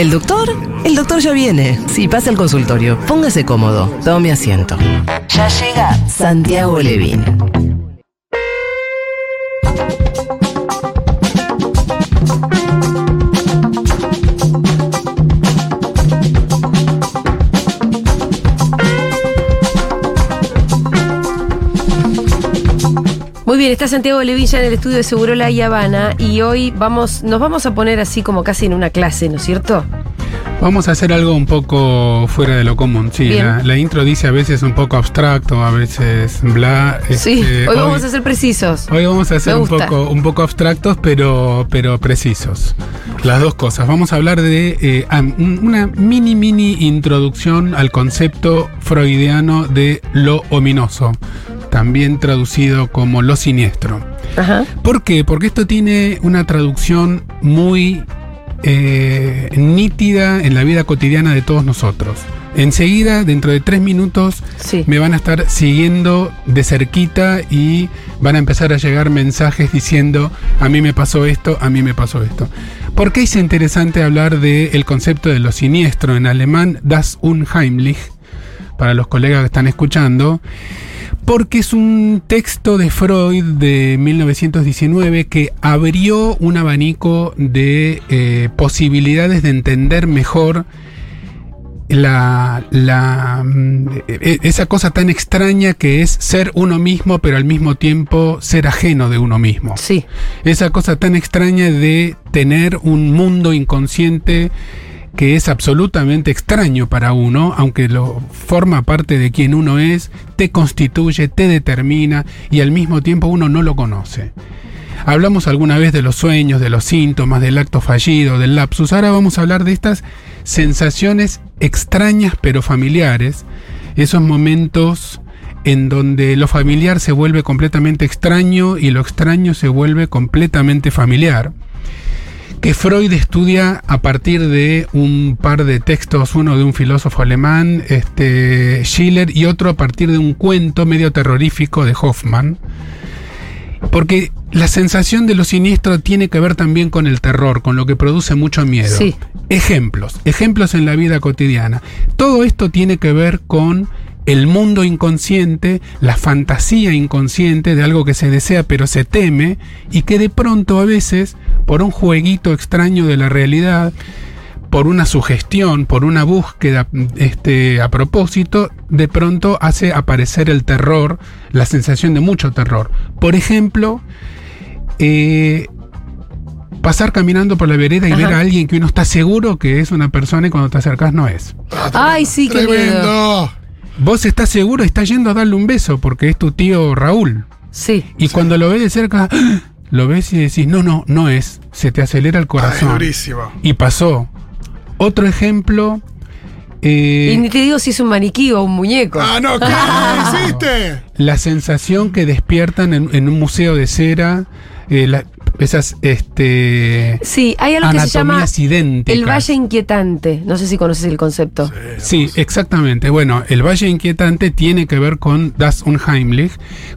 ¿El doctor? El doctor ya viene. Sí, pasa al consultorio. Póngase cómodo. Tome asiento. Ya llega Santiago Levín. Bien, está Santiago Levilla en el estudio de Segurola y Habana y hoy vamos, nos vamos a poner así como casi en una clase, ¿no es cierto? Vamos a hacer algo un poco fuera de lo común, sí. La, la intro dice a veces un poco abstracto, a veces bla. sí, este, hoy vamos a ser precisos. Hoy vamos a ser un poco, un poco abstractos, pero, pero precisos. Las dos cosas. Vamos a hablar de eh, una mini, mini introducción al concepto freudiano de lo ominoso, también traducido como lo siniestro. Ajá. ¿Por qué? Porque esto tiene una traducción muy eh, nítida en la vida cotidiana de todos nosotros. Enseguida, dentro de tres minutos, Sí. me van a estar siguiendo de cerquita y van a empezar a llegar mensajes diciendo, a mí me pasó esto, a mí me pasó esto. ¿Por qué es interesante hablar del concepto de lo siniestro? En alemán, das Unheimlich, para los colegas que están escuchando, porque es un texto de Freud de 1919 que abrió un abanico de eh, posibilidades de entender mejor la, la, mm, e- esa cosa tan extraña que es ser uno mismo, pero al mismo tiempo ser ajeno de uno mismo. Sí. Esa cosa tan extraña de tener un mundo inconsciente que es absolutamente extraño para uno, aunque lo forma parte de quien uno es, te constituye, te determina y al mismo tiempo uno no lo conoce. Hablamos alguna vez de los sueños, de los síntomas, del acto fallido, del lapsus. Ahora vamos a hablar de estas sensaciones extrañas pero familiares, esos momentos en donde lo familiar se vuelve completamente extraño y lo extraño se vuelve completamente familiar que Freud estudia a partir de un par de textos, uno de un filósofo alemán, este, Schiller, y otro a partir de un cuento medio terrorífico de Hoffman. Porque la sensación de lo siniestro tiene que ver también con el terror, con lo que produce mucho miedo. Sí. Ejemplos, ejemplos en la vida cotidiana. Todo esto tiene que ver con el mundo inconsciente, la fantasía inconsciente de algo que se desea pero se teme y que de pronto a veces, por un jueguito extraño de la realidad, por una sugestión, por una búsqueda este, a propósito, de pronto hace aparecer el terror, la sensación de mucho terror. Por ejemplo, eh, pasar caminando por la vereda y Ajá. ver a alguien que uno está seguro que es una persona y cuando te acercas no es. Ay, sí, qué miedo. Vos estás seguro y estás yendo a darle un beso porque es tu tío Raúl. Sí. Y cuando lo ves de cerca, lo ves y decís, no, no, no es. Se te acelera el Ay, corazón. durísimo. y pasó. Otro ejemplo. eh, Y ni te digo si es un maniquí o un muñeco. Ah, no, ¿qué hiciste? la sensación que despiertan en, en un museo de cera. eh, la- esas este, Sí, hay algo que se llama idénticas. el valle inquietante. No sé si conoces el concepto. Sí, exactamente. Bueno, el Valle Inquietante tiene que ver con Das Unheimlich,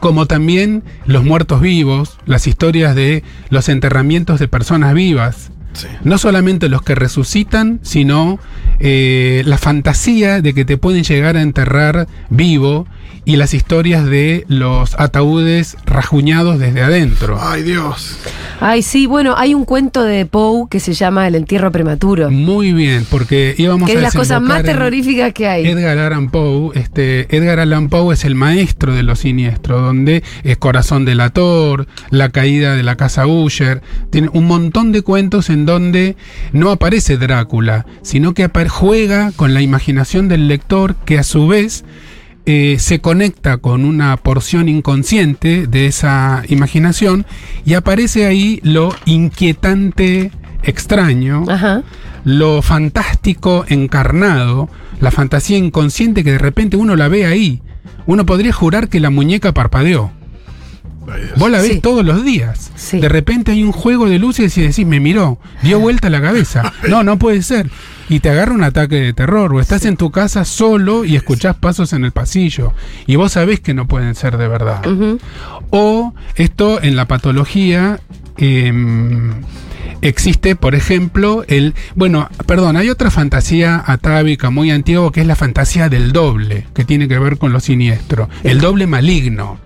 como también los muertos vivos, las historias de los enterramientos de personas vivas. Sí. No solamente los que resucitan, sino eh, la fantasía de que te pueden llegar a enterrar vivo y las historias de los ataúdes rajuñados desde adentro. Ay, Dios. Ay, sí, bueno, hay un cuento de Poe que se llama El entierro prematuro. Muy bien, porque íbamos que a es las cosas más terroríficas que hay. Edgar Allan Poe, este, Edgar Allan Poe es el maestro de lo siniestro, donde es Corazón delator, La caída de la casa Usher, tiene un montón de cuentos en donde no aparece Drácula, sino que juega con la imaginación del lector que a su vez eh, se conecta con una porción inconsciente de esa imaginación y aparece ahí lo inquietante extraño Ajá. lo fantástico encarnado, la fantasía inconsciente que de repente uno la ve ahí. Uno podría jurar que la muñeca parpadeó. Vos la ves Sí. todos los días. Sí. De repente hay un juego de luces y decís, me miró, dio vuelta la cabeza. No, no puede ser. Y te agarra un ataque de terror. O estás en tu casa solo y escuchás pasos en el pasillo. Y vos sabés que no pueden ser de verdad. O esto en la patología em, Existe, por ejemplo, el. Bueno, perdón, hay otra fantasía atávica muy antigua que es la fantasía del doble, que tiene que ver con lo siniestro. El doble maligno.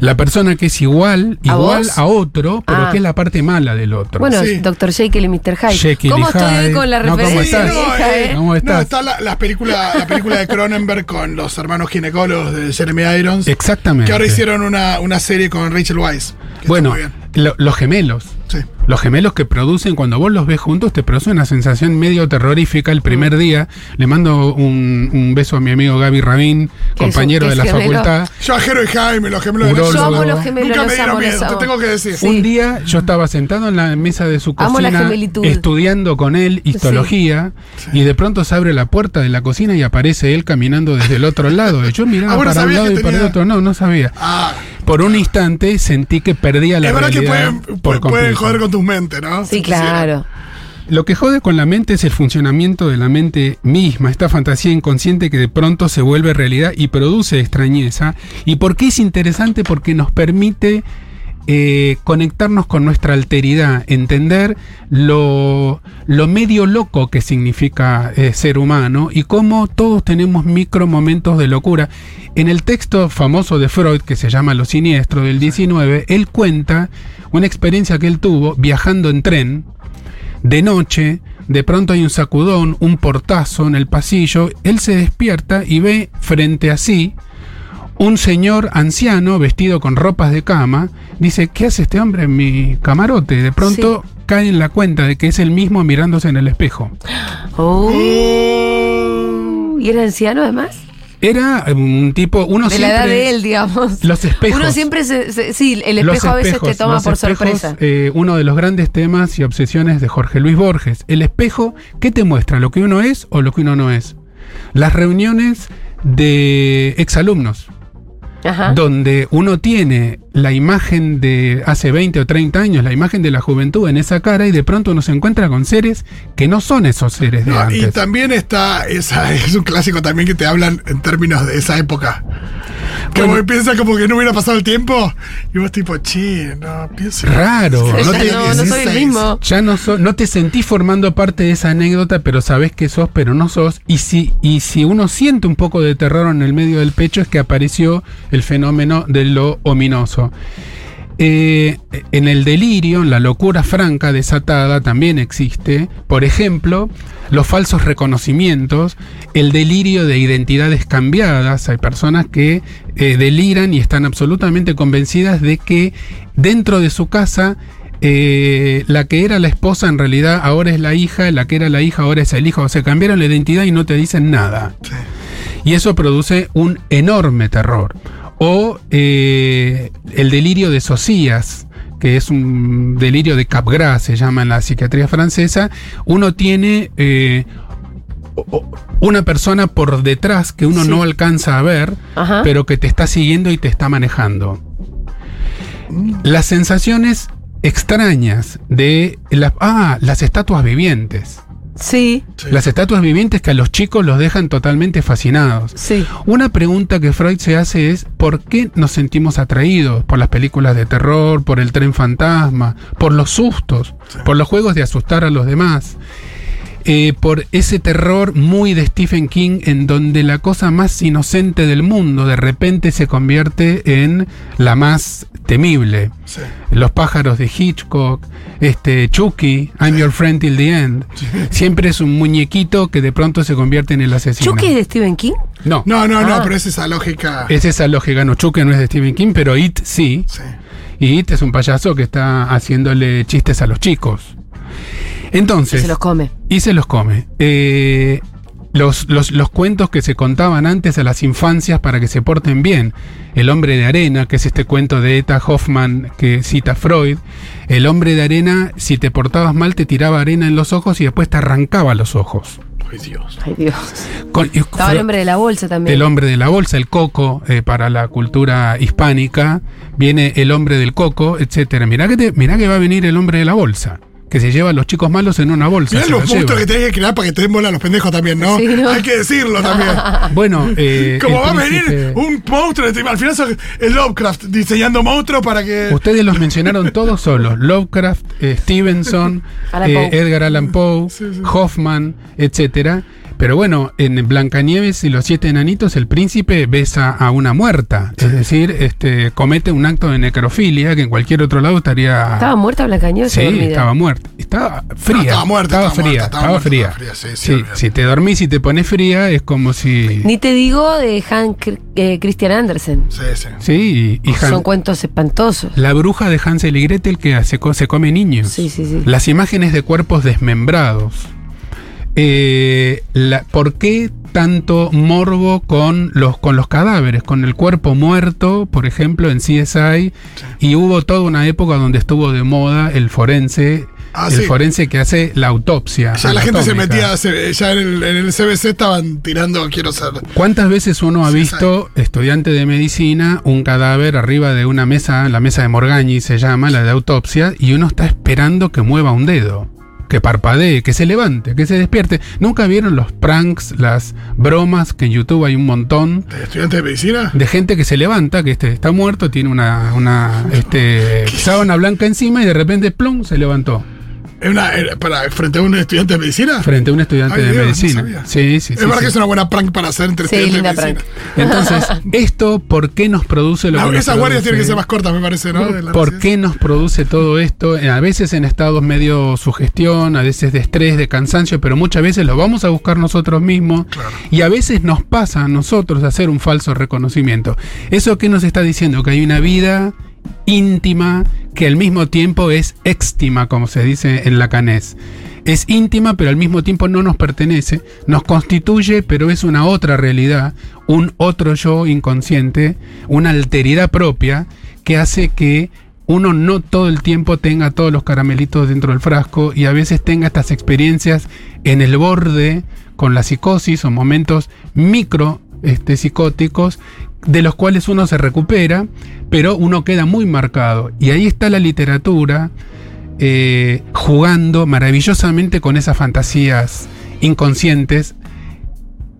La persona que es igual, ¿A igual vos? a otro, pero Ah. que es la parte mala del otro. Bueno, Sí. Dr. Jekyll y Mr. Hyde. Jekyll ¿Cómo estoy con la No, ¿cómo estás? vieja, eh? ¿Cómo No, estás? está la, la película, la película de Cronenberg con los hermanos ginecólogos de Jeremy Irons. Exactamente. Que ahora hicieron una, una serie con Rachel Weisz. Bueno, lo- los gemelos. Sí. Los gemelos que producen, cuando vos los ves juntos, te produce una sensación medio terrorífica el primer Mm. día. Le mando un, un beso a mi amigo Gaby Rabín, compañero de la gemelo. facultad. Yo a Jero y Jaime, los gemelos de Urólogo. Yo Nexus, amo los gemelos, Nunca me dieron amo, miedo, te tengo que decir. Sí. Un día yo estaba sentado en la mesa de su cocina estudiando con él histología y de pronto se abre la puerta de la cocina y aparece él caminando desde el otro lado. Y yo miraba Ah, bueno, para un lado que y para el tenía- otro. No, no sabía. Ah, Por un instante sentí que perdía la es verdad que realidad pueden, por pu- pueden joder con tus mentes, ¿no? Sí, Si claro. Lo que jode con la mente es el funcionamiento de la mente misma, esta fantasía inconsciente que de pronto se vuelve realidad y produce extrañeza. ¿Y por qué es interesante? Porque nos permite eh, conectarnos con nuestra alteridad, entender lo, lo medio loco que significa eh, ser humano y cómo todos tenemos micro momentos de locura. En el texto famoso de Freud, que se llama Lo Siniestro del 19, él cuenta una experiencia que él tuvo viajando en tren, de noche, de pronto hay un sacudón, un portazo en el pasillo, él se despierta y ve frente a sí un señor anciano vestido con ropas de cama, dice, ¿qué hace este hombre en mi camarote? De pronto cae en la cuenta de que es el mismo mirándose en el espejo. Oh. ¿Y era anciano además? Era un tipo, uno de la siempre... edad de él, digamos. Los espejos. Uno siempre se, se- sí, el Los espejo a veces te toma por espejos, sorpresa. eh, uno de los grandes temas y obsesiones de Jorge Luis Borges. El espejo, ¿qué te muestra? ¿Lo que uno es o lo que uno no es? Las reuniones de exalumnos, Donde uno tiene la imagen de hace 20 o 30 años, la imagen de la juventud en esa cara y de pronto uno se encuentra con seres que no son esos seres de No, y antes. también está, esa, es un clásico también que te hablan en términos de esa época. Que Bueno. vos piensas como que no hubiera pasado el tiempo y vos tipo, chi, no, pienso. Raro, Ya no no, te- no soy el 16. mismo. Ya no, so- no te sentís formando parte de esa anécdota, pero sabés que sos, pero no sos. Y si, y si uno siente un poco de terror en el medio del pecho, es que apareció el fenómeno de lo ominoso. Eh, en el delirio, en la locura franca desatada, también existe, por ejemplo, los falsos reconocimientos, el delirio de identidades cambiadas. Hay personas que eh, deliran y están absolutamente convencidas de que dentro de su casa eh, la que era la esposa en realidad ahora es la hija, la que era la hija ahora es el hijo. Se cambiaron la identidad y no te dicen nada. Y eso produce un enorme terror. O eh, el delirio de Socias, que es un delirio de Capgras, se llama en la psiquiatría francesa. Uno tiene eh, una persona por detrás que uno Sí. no alcanza a ver, Ajá. pero que te está siguiendo y te está manejando. Las sensaciones extrañas de las, ah, las estatuas vivientes. Sí, Sí. Las estatuas vivientes que a los chicos los dejan totalmente fascinados. sí. Una pregunta que Freud se hace es ¿por qué nos sentimos atraídos? Por las películas de terror, por el tren fantasma, por los sustos, por los juegos de asustar a los demás. eh, por ese terror muy de Stephen King en donde la cosa más inocente del mundo de repente se convierte en la más temible. Sí. Los pájaros de Hitchcock, este Chucky, I'm Your Friend Till the End. Siempre es un muñequito que de pronto se convierte en el asesino. ¿Chucky es de Stephen King? No, No, no, Ah. no, pero es esa lógica. es esa lógica. No, Chucky no es de Stephen King, pero It sí. Sí. Y It es un payaso que está haciéndole chistes a los chicos. Entonces, Se los come. y se los come. Eh, los, los- los cuentos que se contaban antes a las infancias para que se porten bien. El hombre de arena, que es este cuento de Eta Hoffman que cita Freud. El hombre de arena, si te portabas mal, te tiraba arena en los ojos y después te arrancaba los ojos. Ay, Dios. Ay, Dios. Con- y Estaba el hombre de la bolsa también. el hombre de la bolsa, el coco, eh, para la cultura hispánica, viene el hombre del coco, etcétera. Mirá que, te- mirá que va a venir el hombre de la bolsa. Que se lleva a los chicos malos en una bolsa. Mirá los lleva. que tenés que crear para que te den bola a los pendejos también, ¿no? Sí, ¿no? Hay que decirlo también. Bueno, eh, Como va a venir un monstruo, este, al final el Lovecraft diseñando monstruos para que. Ustedes los mencionaron todos solos. Lovecraft, eh, Stevenson, Alan eh. Edgar Allan Poe, Sí, sí. Hoffman, etcétera. Pero bueno, en Blancanieves y los siete enanitos, el príncipe besa a una muerta. Es decir, este, comete un acto de necrofilia que en cualquier otro lado estaría. ¿Estaba muerta Blancanieves Sí, estaba muerta. Estaba fría. No, estaba muerta, Estaba, estaba fría. muerta, estaba estaba muerta, fría. sí, sí, si te dormís y te pones fría, es como si. Ni te digo de Han Cr- eh, Christian Andersen. Sí, sí. Sí, y, y Han- Son cuentos espantosos. la bruja de Hansel y Gretel que se come niños. Sí, sí, sí. Las imágenes de cuerpos desmembrados. Eh, la- ¿Por qué tanto morbo con los, con los cadáveres? Con el cuerpo muerto, por ejemplo, en CSI. Y hubo toda una época donde estuvo de moda el forense. Ah, el sí. forense que hace la autopsia. Ya la gente se metía, ya en el, en el CBC estaban tirando, quiero ser. ¿Cuántas veces uno ha visto, estudiante de medicina, un cadáver arriba de una mesa, la mesa de Morgagni se llama, la de autopsia, y uno está esperando que mueva un dedo, que parpadee, que se levante, que se despierte? ¿Nunca vieron los pranks, las bromas, que en YouTube hay un montón? ¿De estudiante de medicina? De gente que se levanta, que este está muerto, tiene una, una este, sábana blanca encima y de repente, plum, se levantó. ¿Es una, era para, ¿Frente a un estudiante de medicina? Frente a un estudiante Ay, de Dios, no medicina. sabía. sí, sí, es sí, verdad sí. que es una buena prank para hacer entre Sí, estudiantes linda de medicina. Entonces, ¿esto por qué nos produce lo La- que nos esas guardias tienen que ser más cortas, me parece, ¿no? ¿Por qué nos produce todo esto? Eh, A veces en estados medio sugestión, a veces de estrés, de cansancio, pero muchas veces lo vamos a buscar nosotros mismos Claro. y a veces nos pasa a nosotros hacer un falso reconocimiento. ¿Eso qué nos está diciendo? Que hay una vida íntima que al mismo tiempo es éxtima, como se dice en lacanés. Es íntima, pero al mismo tiempo no nos pertenece, nos constituye, pero es una otra realidad, un otro yo inconsciente, una alteridad propia que hace que uno no todo el tiempo tenga todos los caramelitos dentro del frasco y a veces tenga estas experiencias en el borde con la psicosis o momentos micro este, psicóticos de los cuales uno se recupera, pero uno queda muy marcado. Y ahí está la literatura eh, jugando maravillosamente con esas fantasías inconscientes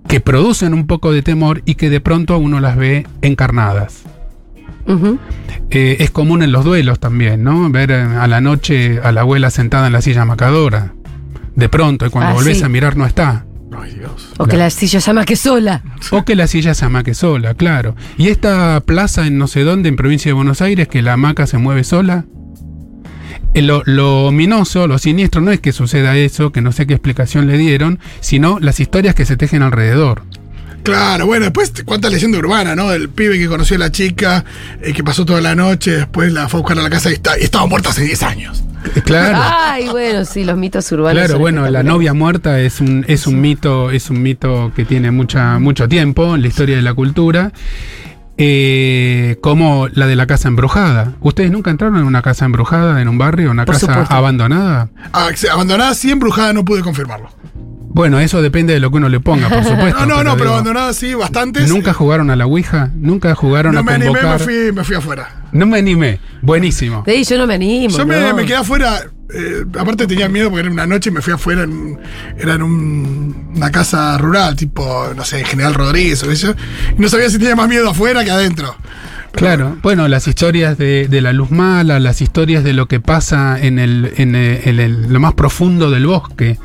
que producen un poco de temor y que de pronto uno las ve encarnadas. Eh, es común en los duelos también, ¿no? Ver eh, a la noche a la abuela sentada en la silla macadora. De pronto, y cuando Ah, volvés sí. a mirar no está. Ay, Dios. O que la silla se llama que sola. O que la silla se amaque sola, claro. Y esta plaza en no sé dónde, en provincia de Buenos Aires, que la hamaca se mueve sola. Eh, Lo, lo ominoso, lo siniestro, no es que suceda eso, que no sé qué explicación le dieron, sino las historias que se tejen alrededor. Claro, bueno, después cuánta leyenda urbana, ¿no? Del pibe que conoció a la chica, eh, que pasó toda la noche, después la fue a buscar a la casa y, está- y estaba muerta hace 10 años. Eh, Claro. Ay, bueno, sí, los mitos urbanos. Claro, bueno, la novia muerta es un, es un mito, es un mito que tiene mucha, mucho tiempo en la historia de la cultura. eh, como la de la casa embrujada. ¿Ustedes nunca entraron en una casa embrujada, en un barrio, una Por casa supuesto. abandonada? Ah, abandonada sí, embrujada no pude confirmarlo. Bueno, eso depende de lo que uno le ponga, por supuesto. No, no, no, pero digo, abandonada sí, bastantes. ¿Nunca jugaron a la Ouija? ¿Nunca jugaron No a me animé, me convocar? fui, me fui afuera. No me animé. Buenísimo. Sí, yo no me animo. Yo me, no. me quedé afuera, eh, aparte tenía miedo porque era una noche y me fui afuera, en, era en un- una casa rural, tipo, no sé, General Rodríguez o eso, y no sabía si tenía más miedo afuera que adentro. Claro, bueno, las historias de, de la luz mala, las historias de lo que pasa en el, en el- en el- lo más profundo del bosque,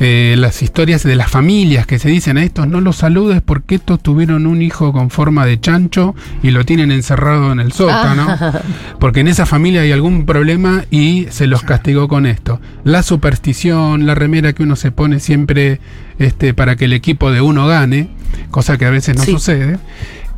eh, las historias de las familias que se dicen a estos no los saludes porque estos tuvieron un hijo con forma de chancho y lo tienen encerrado en el sótano, Ah. porque en esa familia hay algún problema y se los castigó con esto. La superstición, la remera que uno se pone siempre este, para que el equipo de uno gane, cosa que a veces no Sí. sucede.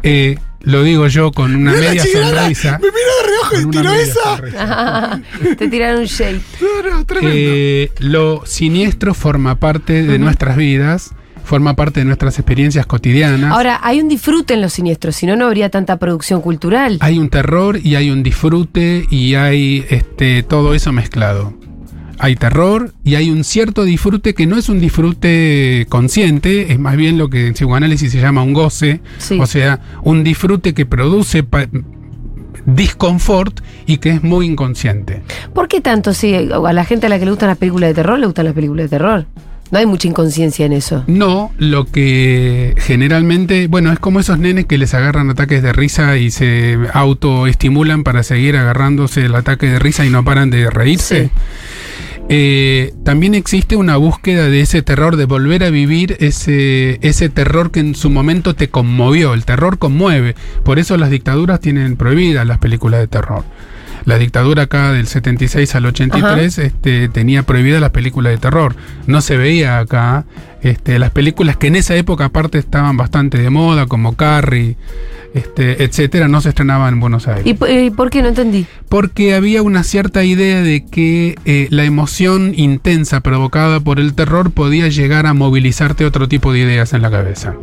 Eh, lo digo yo con una Mirá media sonrisa. Me mira de reojo y tiró esa. Te tiraron un shade. No, no, tremendo. Eh, lo siniestro forma parte de nuestras vidas, forma parte de nuestras experiencias cotidianas. Ahora, hay un disfrute en los siniestros, si no, no habría tanta producción cultural. hay un terror y hay un disfrute y hay este, todo eso mezclado. Hay terror y hay un cierto disfrute que no es un disfrute consciente, es más bien lo que en psicoanálisis se llama un goce, Sí. o sea, un disfrute que produce disconfort y que es muy inconsciente. ¿Por qué tanto si a la gente a la que le gustan las películas de terror le gustan las películas de terror? No hay mucha inconsciencia en eso. No, lo que generalmente, bueno, es como esos nenes que les agarran ataques de risa y se autoestimulan para seguir agarrándose el ataque de risa y no paran de reírse. Sí. Eh, también existe una búsqueda de ese terror, de volver a vivir ese, ese terror que en su momento te conmovió. El terror conmueve. Por eso las dictaduras tienen prohibidas las películas de terror. La dictadura acá del 76 al 83 este, tenía prohibidas las películas de terror. No se veía acá este, las películas que en esa época aparte estaban bastante de moda, como Carrie, este, etcétera, no se estrenaban en Buenos Aires. ¿Y, eh, por qué no entendí? Porque había una cierta idea de que eh, la emoción intensa provocada por el terror podía llegar a movilizarte otro tipo de ideas en la cabeza.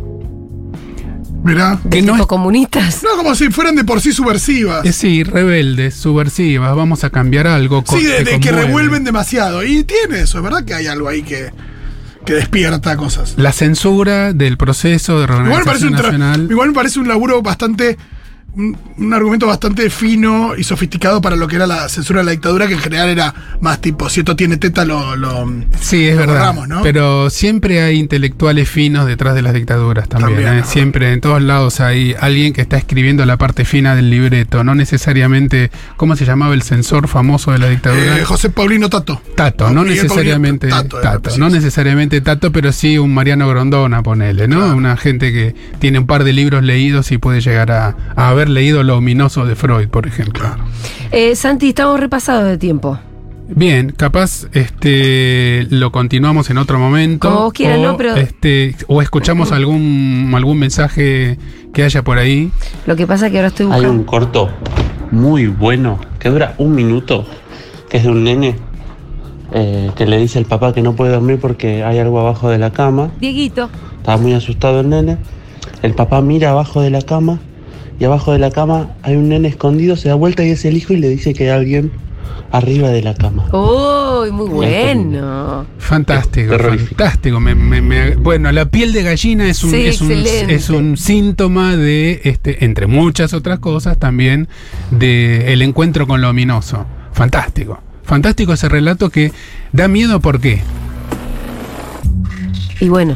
Mirá. ¿De Que tipo no es- comunistas? No, como si fueran de por sí subversivas. Es sí, rebeldes, subversivas, vamos a cambiar algo. sí, de, que revuelven demasiado. Y tiene eso, es verdad que hay algo ahí que, que despierta cosas. La censura del proceso de Igual me, parece reorganización un nacional. igual me parece un laburo bastante. Un, un argumento bastante fino y sofisticado para lo que era la censura de la dictadura, que en general era más tipo, si esto tiene teta, lo. lo Sí, es lo verdad. borramos, ¿no? Pero siempre hay intelectuales finos detrás de las dictaduras también. También, ¿eh? ¿no? Siempre, en todos lados hay alguien que está escribiendo la parte fina del libreto. No necesariamente, ¿cómo se llamaba el censor famoso de la dictadura? Eh, José Paulino Tato. Tato, no, necesariamente Paulino Tato, no necesariamente Tato, pero sí un Mariano Grondona, ponele, ¿no? Claro. Una gente que tiene un par de libros leídos y puede llegar a, a haber leído lo ominoso de Freud, por ejemplo. Eh, Santi, estamos repasados de tiempo. Bien, capaz este lo continuamos en otro momento. Como vos quieras, o, ¿no? Pero- este, o escuchamos algún algún mensaje que haya por ahí. Lo que pasa es que ahora estoy Hay buscando. un corto muy bueno que dura un minuto, que es de un nene eh, que le dice al papá que no puede dormir porque hay algo abajo de la cama. Dieguito. Estaba muy asustado el nene. El papá mira abajo de la cama y abajo de la cama hay un nene escondido, se da vuelta y es el hijo y le dice que hay alguien arriba de la cama. ¡Uy, muy bueno! Fantástico, fantástico. Me- me- me- bueno, la piel de gallina es un, Sí, es un, excelente. es un síntoma de, este, entre muchas otras cosas, también de el encuentro con lo ominoso. Fantástico. Fantástico ese relato que da miedo, ¿por qué? Y bueno,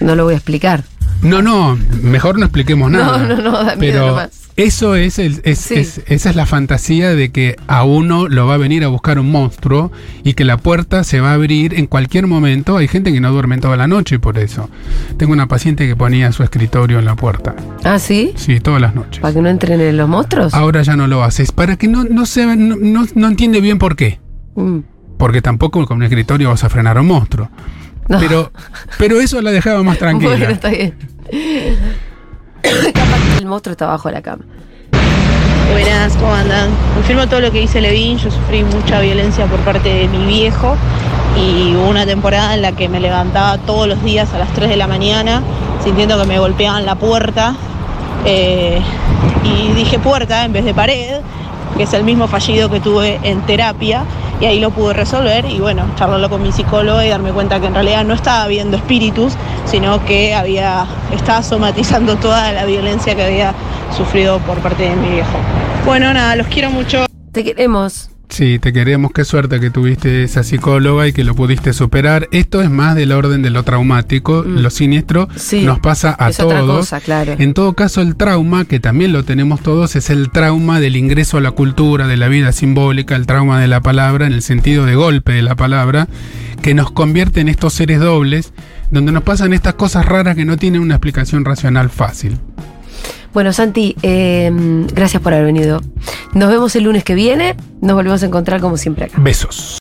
no lo voy a explicar. No, no, mejor no expliquemos No, nada. no, no, da miedo Pero nomás. eso es, el- es- Sí. es- esa es la fantasía de que a uno lo va a venir a buscar un monstruo y que la puerta se va a abrir en cualquier momento. Hay gente que no duerme toda la noche por eso. Tengo una paciente que ponía su escritorio en la puerta. ¿Ah, sí? Sí, todas las noches. ¿Para que no entren en los monstruos? Ahora ya no lo haces. Para que no, no, se, no, no, no entiende bien por qué. Mm. Porque tampoco con un escritorio vas a frenar a un monstruo. No. Pero, pero eso la dejaba más tranquila. Bueno, está bien. Capaz que el monstruo está abajo de la cama. Buenas, ¿cómo andan? Confirmo todo lo que dice Levin, yo sufrí mucha violencia por parte de mi viejo y hubo una temporada en la que me levantaba todos los días a las 3 de la mañana sintiendo que me golpeaban la puerta eh, y dije puerta en vez de pared, que es el mismo fallido que tuve en terapia y ahí lo pude resolver y bueno, charlarlo con mi psicólogo y darme cuenta que en realidad no estaba viendo espíritus, sino que había, estaba somatizando toda la violencia que había sufrido por parte de mi viejo. Bueno, nada, los quiero mucho. Te queremos. Sí, te queremos. Qué suerte que tuviste esa psicóloga y que lo pudiste superar. Esto es más del orden de lo traumático. Mm. Lo siniestro Sí, nos pasa a es otra todos. cosa, claro. En todo caso, el trauma, que también lo tenemos todos, es el trauma del ingreso a la cultura, de la vida simbólica, el trauma de la palabra, en el sentido de golpe de la palabra, que nos convierte en estos seres dobles, donde nos pasan estas cosas raras que no tienen una explicación racional fácil. Bueno, Santi, eh, gracias por haber venido. Nos vemos el lunes que viene. Nos volvemos a encontrar como siempre acá. Besos.